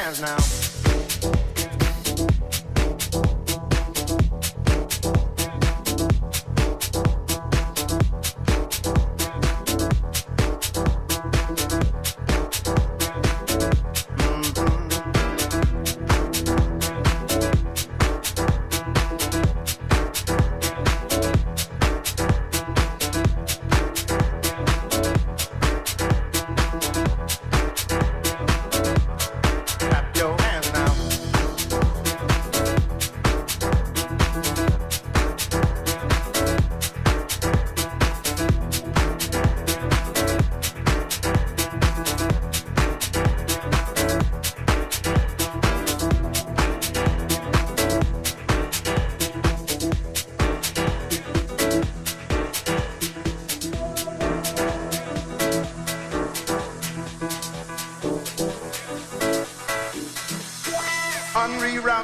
hands now.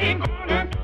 ain't gonna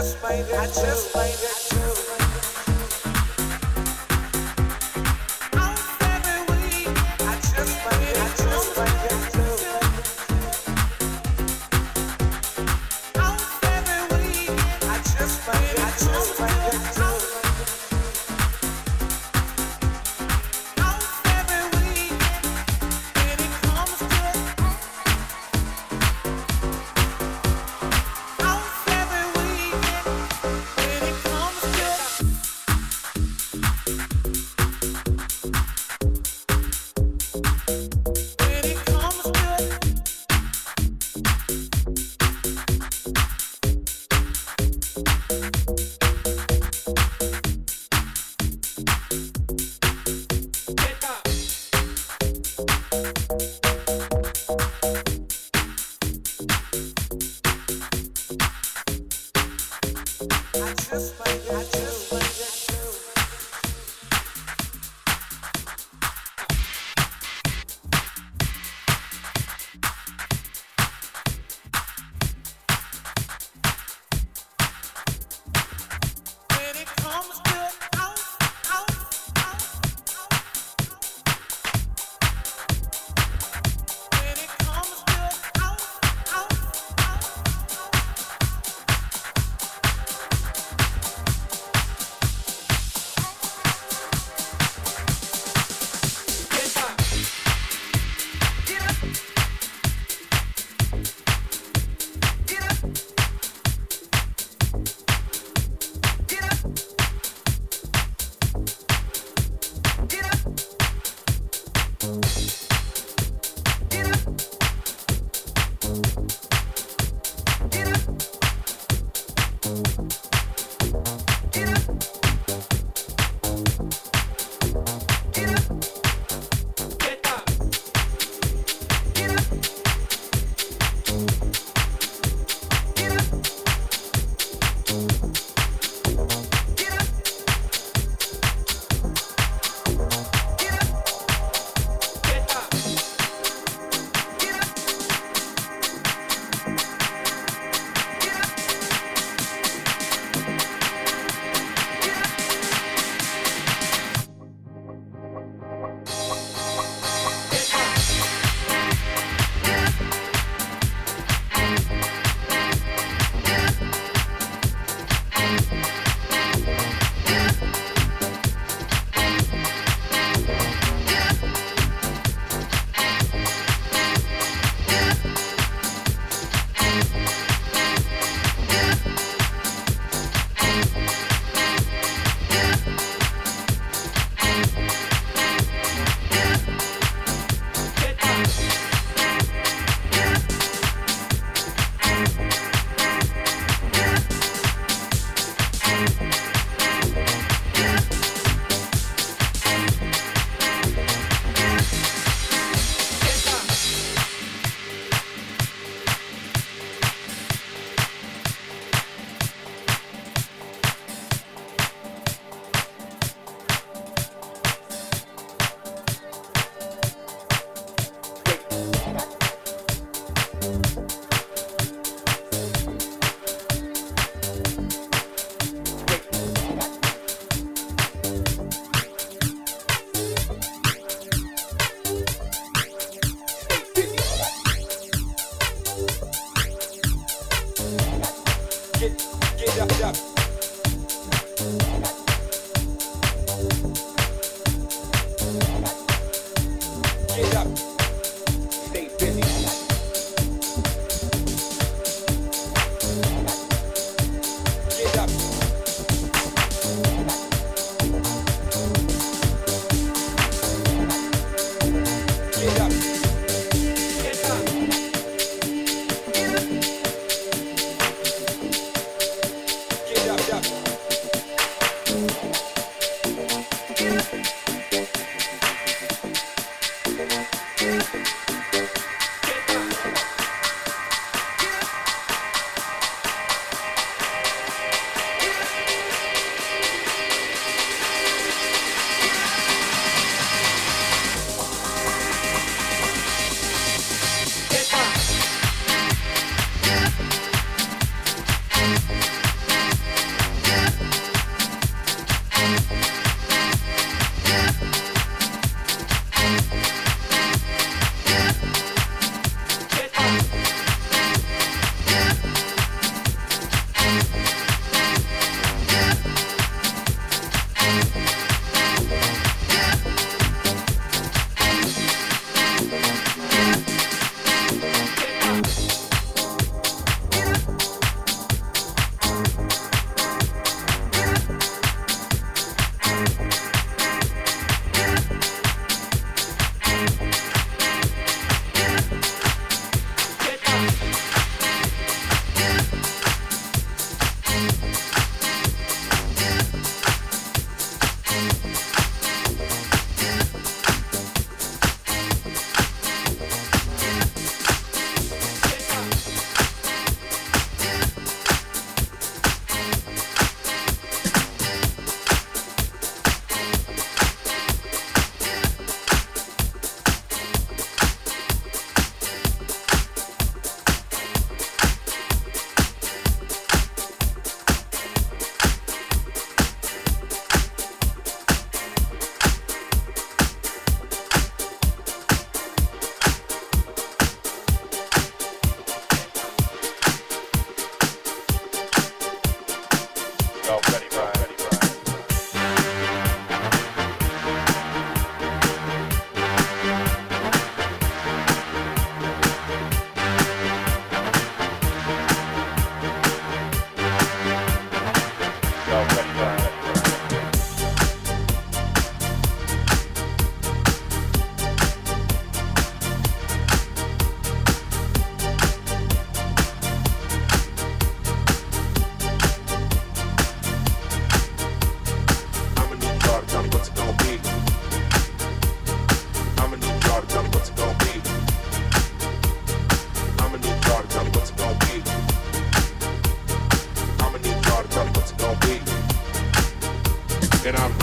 I just might, I just might House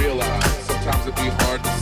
realize sometimes it'd be hard to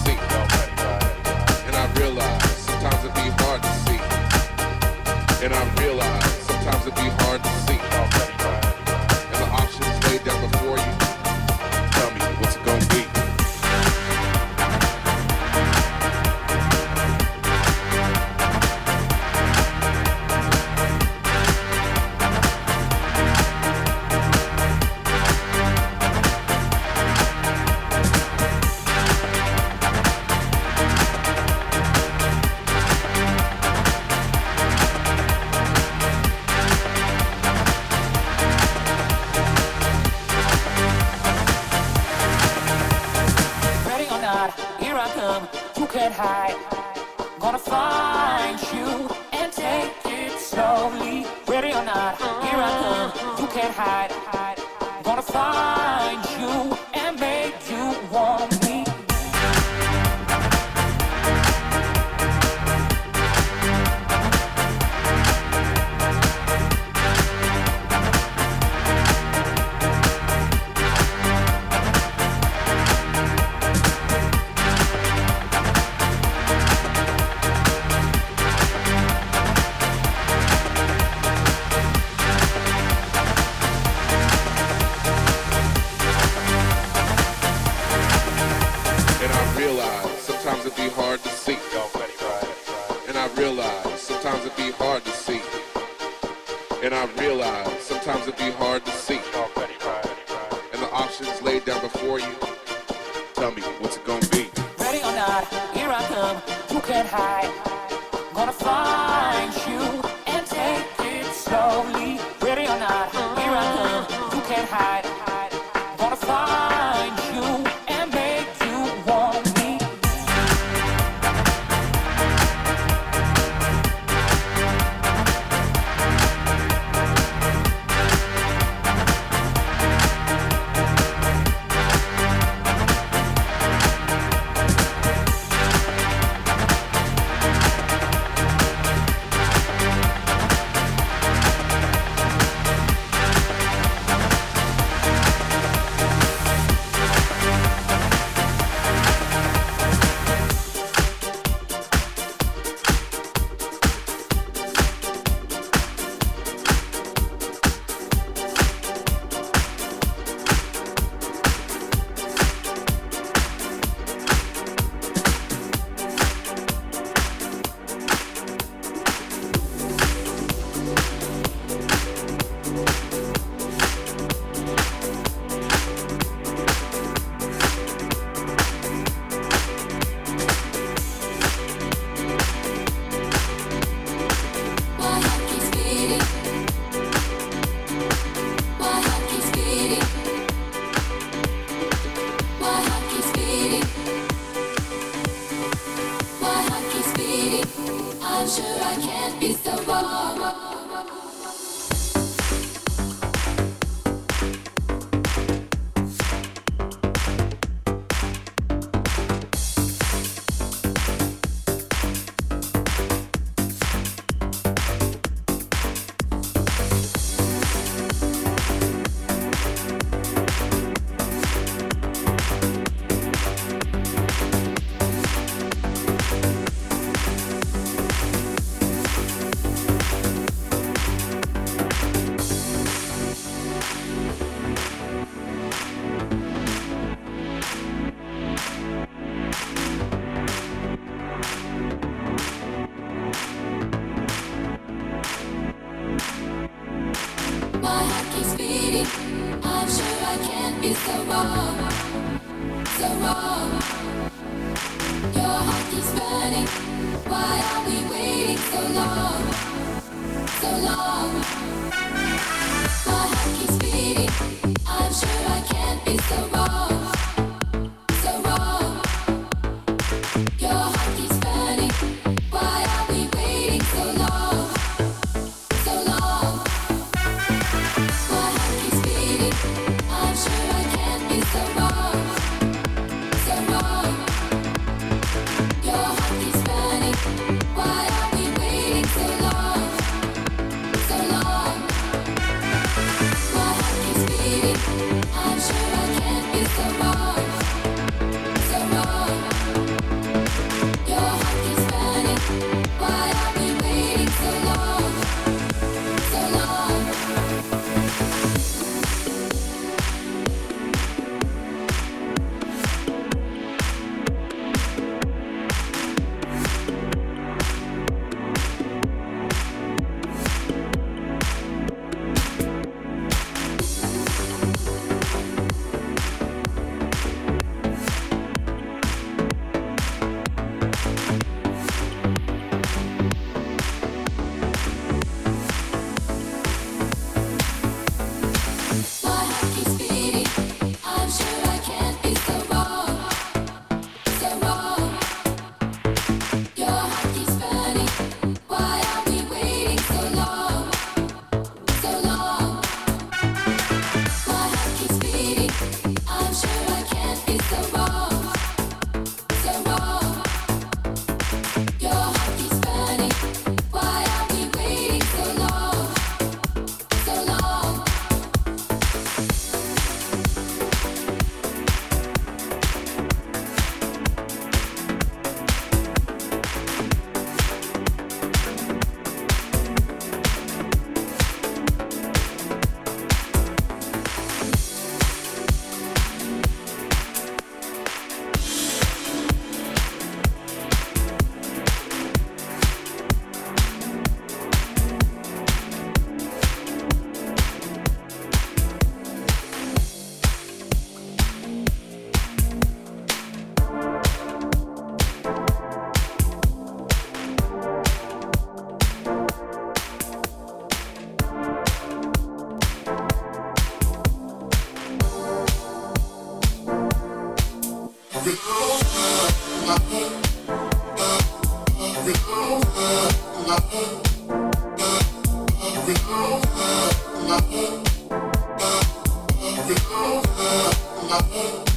Thank